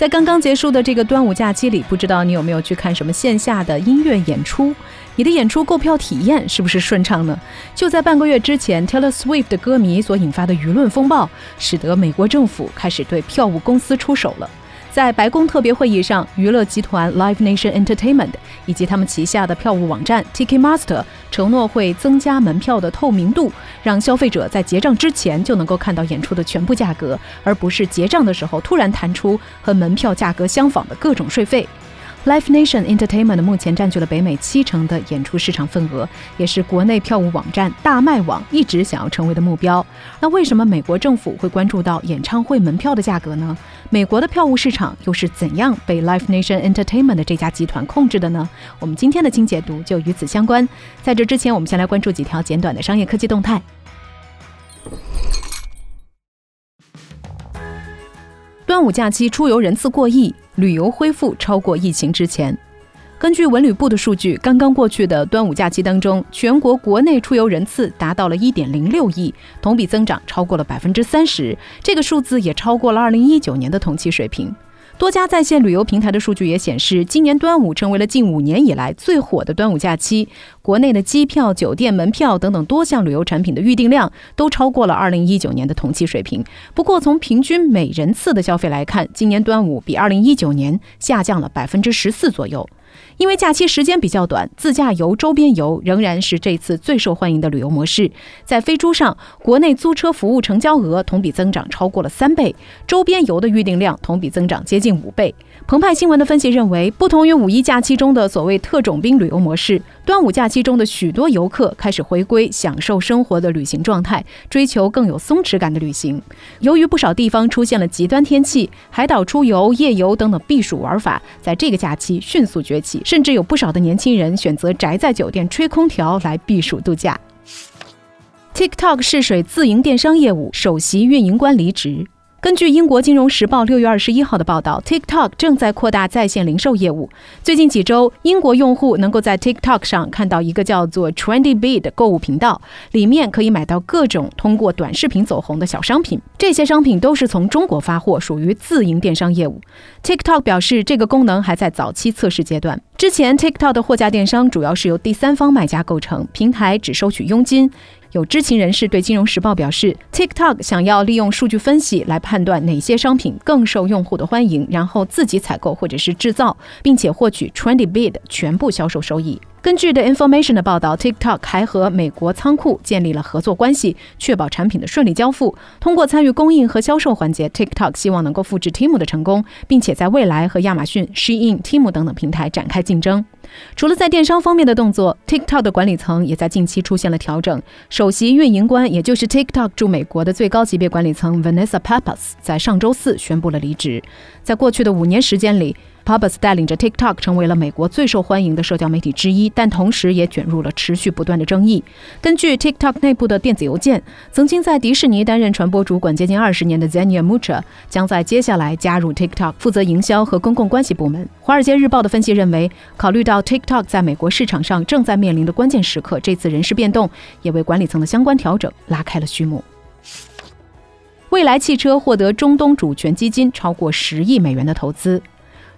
在刚刚结束的这个端午假期里，不知道你有没有去看什么线下的音乐演出？你的演出购票体验是不是顺畅呢？就在半个月之前，Taylor Swift 的歌迷所引发的舆论风暴，使得美国政府开始对票务公司出手了。在白宫特别会议上，娱乐集团 Live Nation Entertainment 以及他们旗下的票务网站 Ticketmaster 承诺会增加门票的透明度，让消费者在结账之前就能够看到演出的全部价格，而不是结账的时候突然弹出和门票价格相仿的各种税费。Live Nation Entertainment 目前占据了北美七成的演出市场份额，也是国内票务网站大麦网一直想要成为的目标。那为什么美国政府会关注到演唱会门票的价格呢？美国的票务市场又是怎样被 Live Nation Entertainment 的这家集团控制的呢？我们今天的精解读就与此相关。在这之前，我们先来关注几条简短的商业科技动态。端午假期出游人次过亿，旅游恢复超过疫情之前。根据文旅部的数据，刚刚过去的端午假期当中，全国国内出游人次达到了一点零六亿，同比增长超过了百分之三十，这个数字也超过了二零一九年的同期水平。多家在线旅游平台的数据也显示，今年端午成为了近五年以来最火的端午假期。国内的机票、酒店门票等等多项旅游产品的预订量都超过了二零一九年的同期水平。不过，从平均每人次的消费来看，今年端午比二零一九年下降了百分之十四左右。因为假期时间比较短，自驾游、周边游仍然是这次最受欢迎的旅游模式。在飞猪上，国内租车服务成交额同比增长超过了三倍，周边游的预订量同比增长接近五倍。澎湃新闻的分析认为，不同于五一假期中的所谓特种兵旅游模式，端午假期中的许多游客开始回归享受生活的旅行状态，追求更有松弛感的旅行。由于不少地方出现了极端天气，海岛出游、夜游等等避暑玩法在这个假期迅速崛起。甚至有不少的年轻人选择宅在酒店吹空调来避暑度假。TikTok 试水自营电商业务，首席运营官离职。根据英国金融时报六月二十一号的报道，TikTok 正在扩大在线零售业务。最近几周，英国用户能够在 TikTok 上看到一个叫做 Trendy Beat 的购物频道，里面可以买到各种通过短视频走红的小商品。这些商品都是从中国发货，属于自营电商业务。TikTok 表示，这个功能还在早期测试阶段。之前，TikTok 的货架电商主要是由第三方卖家构成，平台只收取佣金。有知情人士对《金融时报》表示，TikTok 想要利用数据分析来判断哪些商品更受用户的欢迎，然后自己采购或者是制造，并且获取 Trendy Bid 全部销售收益。根据 The Information 的报道，TikTok 还和美国仓库建立了合作关系，确保产品的顺利交付。通过参与供应和销售环节，TikTok 希望能够复制 Temu 的成功，并且在未来和亚马逊、Shein、Temu 等等平台展开竞争。除了在电商方面的动作，TikTok 的管理层也在近期出现了调整。首席运营官，也就是 TikTok 驻美国的最高级别管理层 Vanessa Pappas，在上周四宣布了离职。在过去的五年时间里，Pappas 带领着 TikTok 成为了美国最受欢迎的社交媒体之一，但同时也卷入了持续不断的争议。根据 TikTok 内部的电子邮件，曾经在迪士尼担任传播主管接近二十年的 Zenia Mucha 将在接下来加入 TikTok，负责营销和公共关系部门。《华尔街日报》的分析认为，考虑到 TikTok 在美国市场上正在面临的关键时刻，这次人事变动也为管理层的相关调整拉开了序幕。蔚来汽车获得中东主权基金超过十亿美元的投资。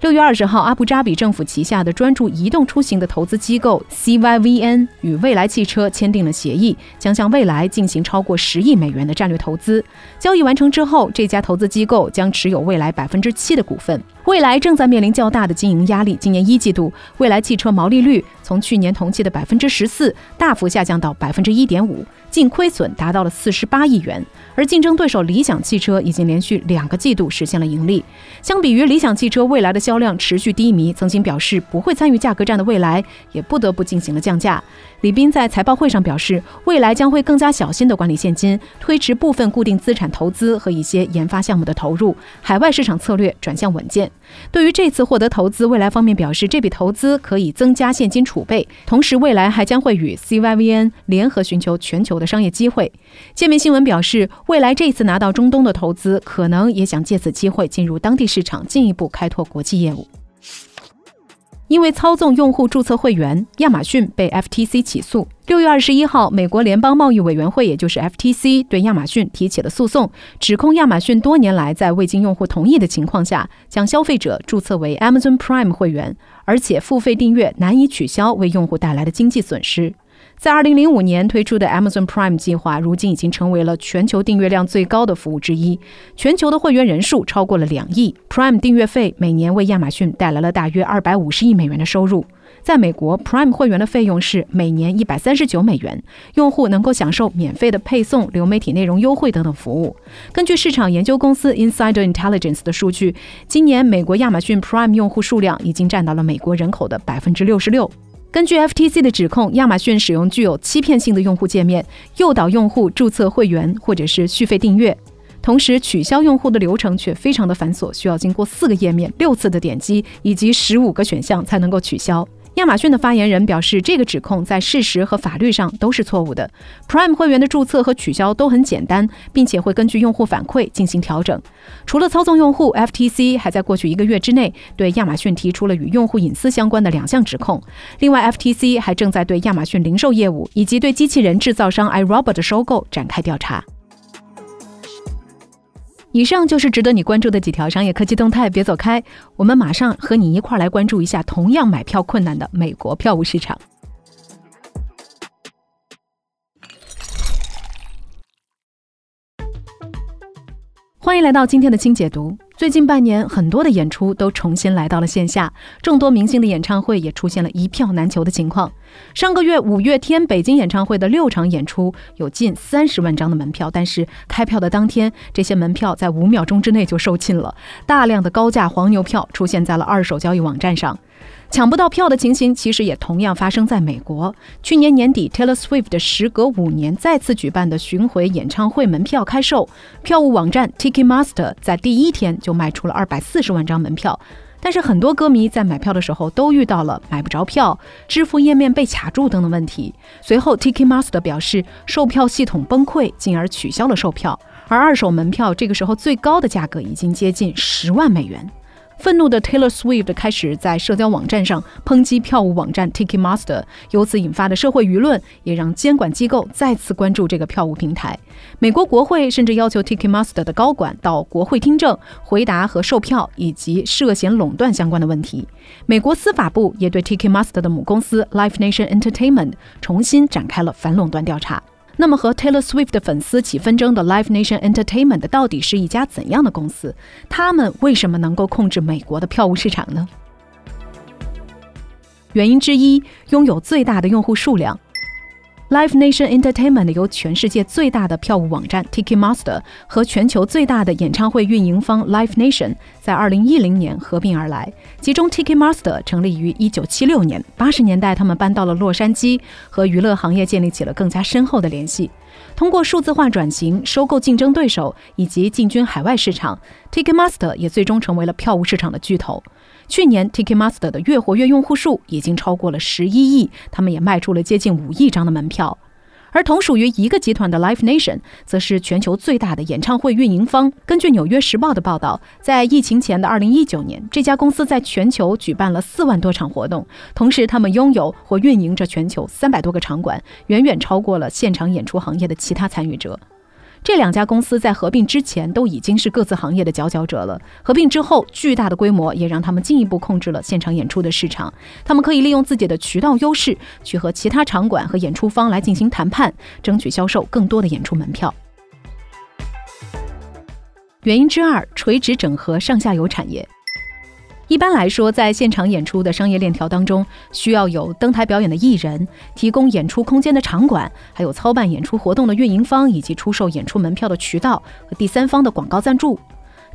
六月二十号，阿布扎比政府旗下的专注移动出行的投资机构 CYVN 与蔚来汽车签订了协议，将向蔚来进行超过十亿美元的战略投资。交易完成之后，这家投资机构将持有蔚来百分之七的股份。未来正在面临较大的经营压力，今年一季度，未来汽车毛利率从去年同期的百分之十四大幅下降到百分之一点五，净亏损达到了四十八亿元。而竞争对手理想汽车已经连续两个季度实现了盈利。相比于理想汽车，未来的销量持续低迷，曾经表示不会参与价格战的未来，也不得不进行了降价。李斌在财报会上表示，未来将会更加小心地管理现金，推迟部分固定资产投资和一些研发项目的投入，海外市场策略转向稳健。对于这次获得投资，未来方面表示，这笔投资可以增加现金储备，同时未来还将会与 CYVN 联合寻求全球的商业机会。界面新闻表示，未来这次拿到中东的投资，可能也想借此机会进入当地市场，进一步开拓国际业务。因为操纵用户注册会员，亚马逊被 FTC 起诉。六月二十一号，美国联邦贸易委员会，也就是 FTC，对亚马逊提起了诉讼，指控亚马逊多年来在未经用户同意的情况下，将消费者注册为 Amazon Prime 会员，而且付费订阅难以取消，为用户带来的经济损失。在2005年推出的 Amazon Prime 计划，如今已经成为了全球订阅量最高的服务之一，全球的会员人数超过了两亿。Prime 订阅费每年为亚马逊带来了大约250亿美元的收入。在美国，Prime 会员的费用是每年139美元，用户能够享受免费的配送、流媒体内容优惠等等服务。根据市场研究公司 Insider Intelligence 的数据，今年美国亚马逊 Prime 用户数量已经占到了美国人口的百分之六十六。根据 FTC 的指控，亚马逊使用具有欺骗性的用户界面，诱导用户注册会员或者是续费订阅，同时取消用户的流程却非常的繁琐，需要经过四个页面、六次的点击以及十五个选项才能够取消。亚马逊的发言人表示，这个指控在事实和法律上都是错误的。Prime 会员的注册和取消都很简单，并且会根据用户反馈进行调整。除了操纵用户，FTC 还在过去一个月之内对亚马逊提出了与用户隐私相关的两项指控。另外，FTC 还正在对亚马逊零售业务以及对机器人制造商 iRobot 的收购展开调查。以上就是值得你关注的几条商业科技动态，别走开，我们马上和你一块来关注一下同样买票困难的美国票务市场。欢迎来到今天的轻解读。最近半年，很多的演出都重新来到了线下，众多明星的演唱会也出现了一票难求的情况。上个月五月天北京演唱会的六场演出有近三十万张的门票，但是开票的当天，这些门票在五秒钟之内就售罄了，大量的高价黄牛票出现在了二手交易网站上。抢不到票的情形，其实也同样发生在美国。去年年底，Taylor Swift 时隔五年再次举办的巡回演唱会门票开售，票务网站 Ticketmaster 在第一天就卖出了二百四十万张门票。但是很多歌迷在买票的时候都遇到了买不着票、支付页面被卡住等等问题。随后，Ticketmaster 表示售票系统崩溃，进而取消了售票。而二手门票这个时候最高的价格已经接近十万美元。愤怒的 Taylor Swift 开始在社交网站上抨击票务网站 Ticketmaster，由此引发的社会舆论也让监管机构再次关注这个票务平台。美国国会甚至要求 Ticketmaster 的高管到国会听证，回答和售票以及涉嫌垄断相关的问题。美国司法部也对 Ticketmaster 的母公司 Live Nation Entertainment 重新展开了反垄断调查。那么，和 Taylor Swift 的粉丝起纷争的 Live Nation Entertainment 到底是一家怎样的公司？他们为什么能够控制美国的票务市场呢？原因之一，拥有最大的用户数量。Live Nation Entertainment 由全世界最大的票务网站 Ticketmaster 和全球最大的演唱会运营方 Live Nation 在2010年合并而来。其中，Ticketmaster 成立于1976年，80年代他们搬到了洛杉矶，和娱乐行业建立起了更加深厚的联系。通过数字化转型、收购竞争对手以及进军海外市场，Ticketmaster 也最终成为了票务市场的巨头。去年，Ticketmaster 的月活跃用户数已经超过了十一亿，他们也卖出了接近五亿张的门票。而同属于一个集团的 Live Nation，则是全球最大的演唱会运营方。根据《纽约时报》的报道，在疫情前的2019年，这家公司在全球举办了四万多场活动，同时他们拥有或运营着全球三百多个场馆，远远超过了现场演出行业的其他参与者。这两家公司在合并之前都已经是各自行业的佼佼者了。合并之后，巨大的规模也让他们进一步控制了现场演出的市场。他们可以利用自己的渠道优势，去和其他场馆和演出方来进行谈判，争取销售更多的演出门票。原因之二：垂直整合上下游产业。一般来说，在现场演出的商业链条当中，需要有登台表演的艺人、提供演出空间的场馆，还有操办演出活动的运营方，以及出售演出门票的渠道和第三方的广告赞助。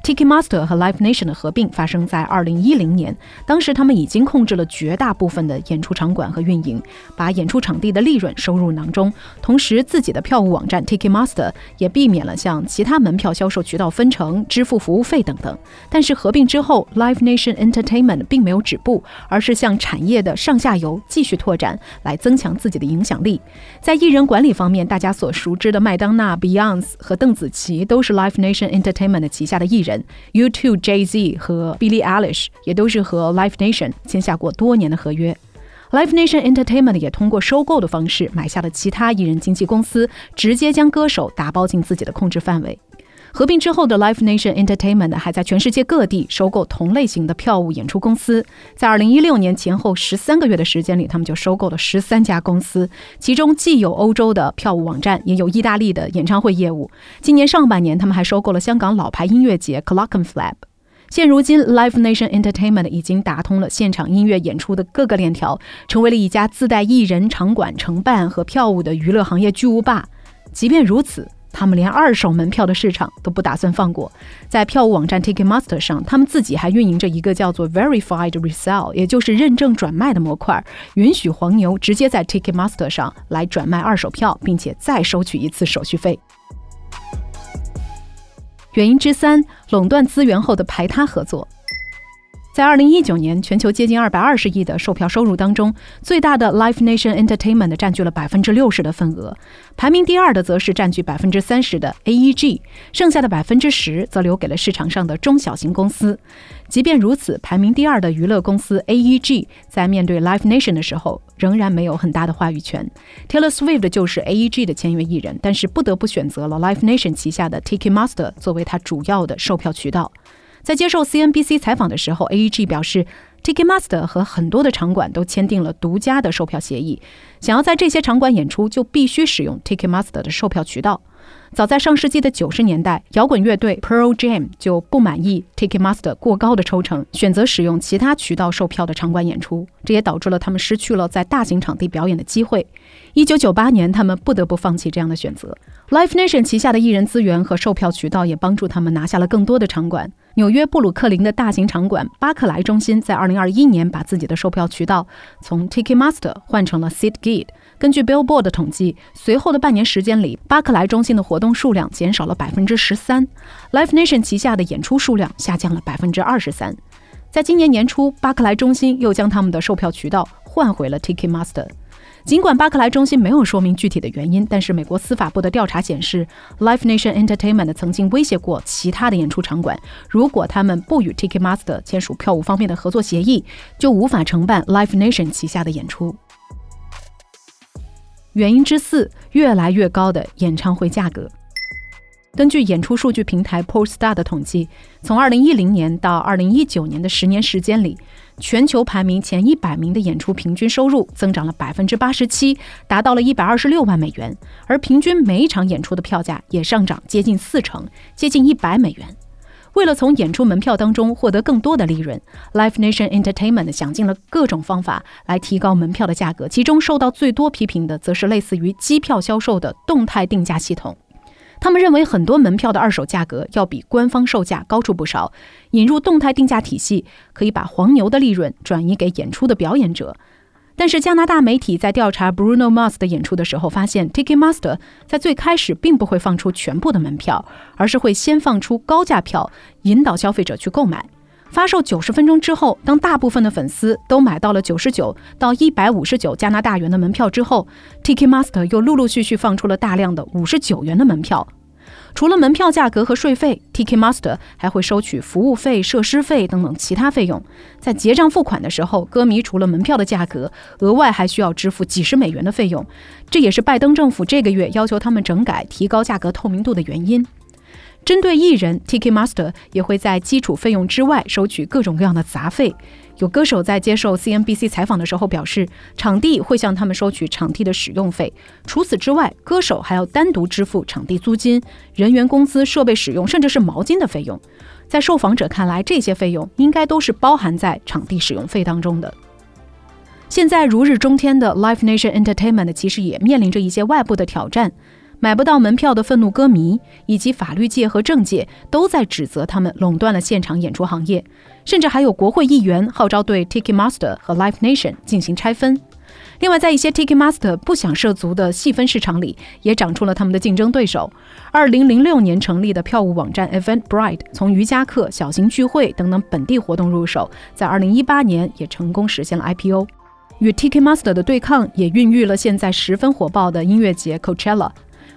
Ticketmaster 和 Live Nation 的合并发生在2010年，当时他们已经控制了绝大部分的演出场馆和运营，把演出场地的利润收入囊中。同时，自己的票务网站 Ticketmaster 也避免了向其他门票销售渠道分成、支付服务费等等。但是合并之后，Live Nation Entertainment 并没有止步，而是向产业的上下游继续拓展，来增强自己的影响力。在艺人管理方面，大家所熟知的麦当娜、Beyonce 和邓紫棋都是 Live Nation Entertainment 旗下的艺人。U2 Jay Z 和 Billie Eilish 也都是和 Life Nation 签下过多年的合约。Life Nation Entertainment 也通过收购的方式买下了其他艺人经纪公司，直接将歌手打包进自己的控制范围。合并之后的 Live Nation Entertainment 还在全世界各地收购同类型的票务演出公司。在2016年前后十三个月的时间里，他们就收购了十三家公司，其中既有欧洲的票务网站，也有意大利的演唱会业务。今年上半年，他们还收购了香港老牌音乐节 Clockenflap。现如今，Live Nation Entertainment 已经打通了现场音乐演出的各个链条，成为了一家自带艺人、场馆承办和票务的娱乐行业巨无霸。即便如此，他们连二手门票的市场都不打算放过，在票务网站 Ticketmaster 上，他们自己还运营着一个叫做 Verified Resale，也就是认证转卖的模块，允许黄牛直接在 Ticketmaster 上来转卖二手票，并且再收取一次手续费。原因之三：垄断资源后的排他合作。在二零一九年，全球接近二百二十亿的售票收入当中，最大的 Live Nation Entertainment 占据了百分之六十的份额，排名第二的则是占据百分之三十的 AEG，剩下的百分之十则留给了市场上的中小型公司。即便如此，排名第二的娱乐公司 AEG 在面对 Live Nation 的时候，仍然没有很大的话语权。Taylor Swift 就是 AEG 的签约艺人，但是不得不选择了 Live Nation 旗下的 Ticketmaster 作为他主要的售票渠道。在接受 CNBC 采访的时候，AEG 表示，Ticketmaster 和很多的场馆都签订了独家的售票协议，想要在这些场馆演出，就必须使用 Ticketmaster 的售票渠道。早在上世纪的九十年代，摇滚乐队 Pearl Jam 就不满意 Ticketmaster 过高的抽成，选择使用其他渠道售票的场馆演出，这也导致了他们失去了在大型场地表演的机会。一九九八年，他们不得不放弃这样的选择。Live Nation 旗下的艺人资源和售票渠道也帮助他们拿下了更多的场馆。纽约布鲁克林的大型场馆巴克莱中心在二零二一年把自己的售票渠道从 Ticketmaster 换成了 SeatGeek。根据 Billboard 的统计，随后的半年时间里，巴克莱中心的活动数量减少了百分之十三，Live Nation 旗下的演出数量下降了百分之二十三。在今年年初，巴克莱中心又将他们的售票渠道换回了 Ticketmaster。尽管巴克莱中心没有说明具体的原因，但是美国司法部的调查显示，Live Nation Entertainment 曾经威胁过其他的演出场馆，如果他们不与 Ticketmaster 签署票务方面的合作协议，就无法承办 Live Nation 旗下的演出。原因之四：越来越高的演唱会价格。根据演出数据平台 Pollstar 的统计，从2010年到2019年的十年时间里，全球排名前一百名的演出平均收入增长了百分之八十七，达到了一百二十六万美元，而平均每一场演出的票价也上涨接近四成，接近一百美元。为了从演出门票当中获得更多的利润，Live Nation Entertainment 想尽了各种方法来提高门票的价格。其中受到最多批评的，则是类似于机票销售的动态定价系统。他们认为很多门票的二手价格要比官方售价高出不少。引入动态定价体系，可以把黄牛的利润转移给演出的表演者。但是加拿大媒体在调查 Bruno Mars 的演出的时候，发现 Ticketmaster 在最开始并不会放出全部的门票，而是会先放出高价票，引导消费者去购买。发售九十分钟之后，当大部分的粉丝都买到了九十九到一百五十九加拿大元的门票之后，Ticketmaster 又陆陆续续放出了大量的五十九元的门票。除了门票价格和税费，Ticketmaster 还会收取服务费、设施费等等其他费用。在结账付款的时候，歌迷除了门票的价格，额外还需要支付几十美元的费用。这也是拜登政府这个月要求他们整改、提高价格透明度的原因。针对艺人，Ticketmaster 也会在基础费用之外收取各种各样的杂费。有歌手在接受 CNBC 采访的时候表示，场地会向他们收取场地的使用费。除此之外，歌手还要单独支付场地租金、人员工资、设备使用，甚至是毛巾的费用。在受访者看来，这些费用应该都是包含在场地使用费当中的。现在如日中天的 Live Nation Entertainment 其实也面临着一些外部的挑战。买不到门票的愤怒歌迷，以及法律界和政界都在指责他们垄断了现场演出行业，甚至还有国会议员号召对 Ticketmaster 和 Live Nation 进行拆分。另外，在一些 Ticketmaster 不想涉足的细分市场里，也长出了他们的竞争对手。2006年成立的票务网站 Eventbrite，从瑜伽课、小型聚会等等本地活动入手，在2018年也成功实现了 IPO。与 Ticketmaster 的对抗，也孕育了现在十分火爆的音乐节 Coachella。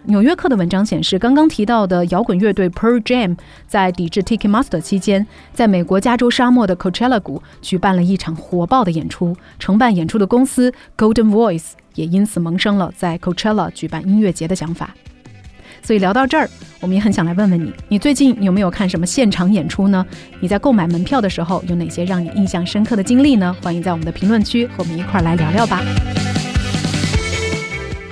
纽约客的文章显示，刚刚提到的摇滚乐队 Pearl Jam 在抵制 Tiki Master 期间，在美国加州沙漠的 Coachella 谷举办了一场火爆的演出。承办演出的公司 Golden Voice 也因此萌生了在 Coachella 举办音乐节的想法。所以聊到这儿，我们也很想来问问你：你最近有没有看什么现场演出呢？你在购买门票的时候有哪些让你印象深刻的经历呢？欢迎在我们的评论区和我们一块儿来聊聊吧。